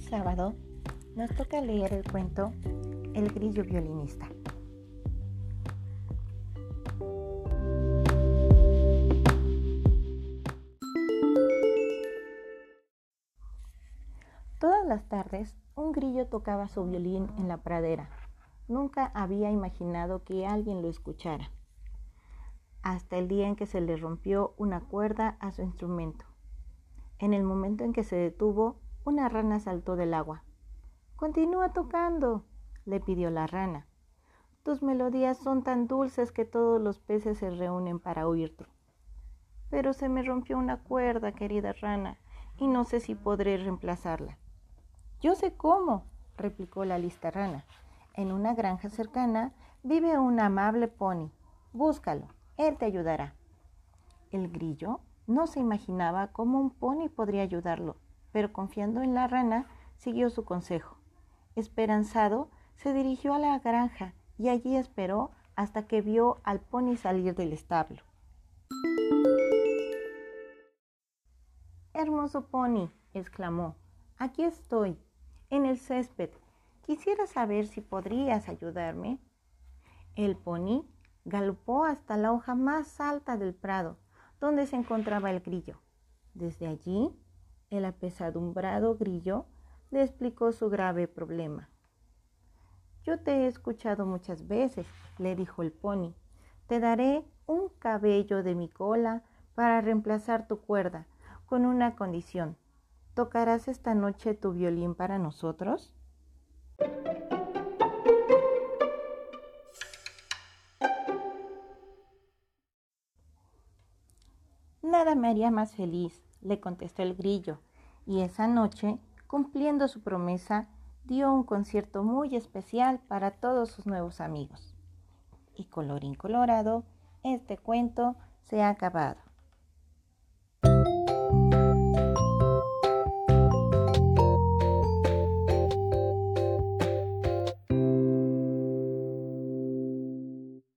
sábado nos toca leer el cuento El grillo violinista. Todas las tardes un grillo tocaba su violín en la pradera. Nunca había imaginado que alguien lo escuchara. Hasta el día en que se le rompió una cuerda a su instrumento. En el momento en que se detuvo, una rana saltó del agua. Continúa tocando, le pidió la rana. Tus melodías son tan dulces que todos los peces se reúnen para oírte. Pero se me rompió una cuerda, querida rana, y no sé si podré reemplazarla. Yo sé cómo, replicó la lista rana. En una granja cercana vive un amable pony. Búscalo, él te ayudará. El grillo no se imaginaba cómo un pony podría ayudarlo, pero confiando en la rana, siguió su consejo. Esperanzado, se dirigió a la granja y allí esperó hasta que vio al pony salir del establo. Hermoso pony, exclamó, aquí estoy, en el césped. Quisiera saber si podrías ayudarme. El pony galopó hasta la hoja más alta del prado donde se encontraba el grillo. Desde allí, el apesadumbrado grillo le explicó su grave problema. Yo te he escuchado muchas veces, le dijo el pony. Te daré un cabello de mi cola para reemplazar tu cuerda, con una condición. ¿Tocarás esta noche tu violín para nosotros? Nada me haría más feliz, le contestó el grillo, y esa noche, cumpliendo su promesa, dio un concierto muy especial para todos sus nuevos amigos. Y colorín colorado, este cuento se ha acabado.